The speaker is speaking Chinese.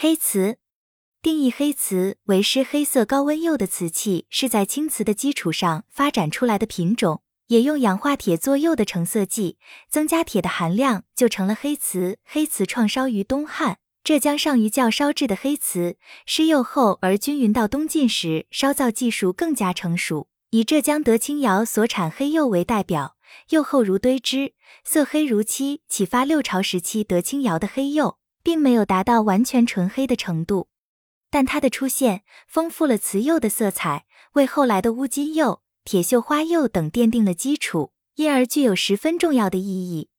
黑瓷定义：黑瓷为湿黑色高温釉的瓷器，是在青瓷的基础上发展出来的品种。也用氧化铁做釉的成色剂，增加铁的含量，就成了黑瓷。黑瓷创烧于东汉，浙江上虞教烧制的黑瓷，施釉后而均匀。到东晋时，烧造技术更加成熟，以浙江德清窑所产黑釉为代表，釉厚如堆脂，色黑如漆，启发六朝时期德清窑的黑釉，并没有达到完全纯黑的程度。但它的出现，丰富了瓷釉的色彩，为后来的乌金釉。铁锈花釉等奠定了基础，因而具有十分重要的意义。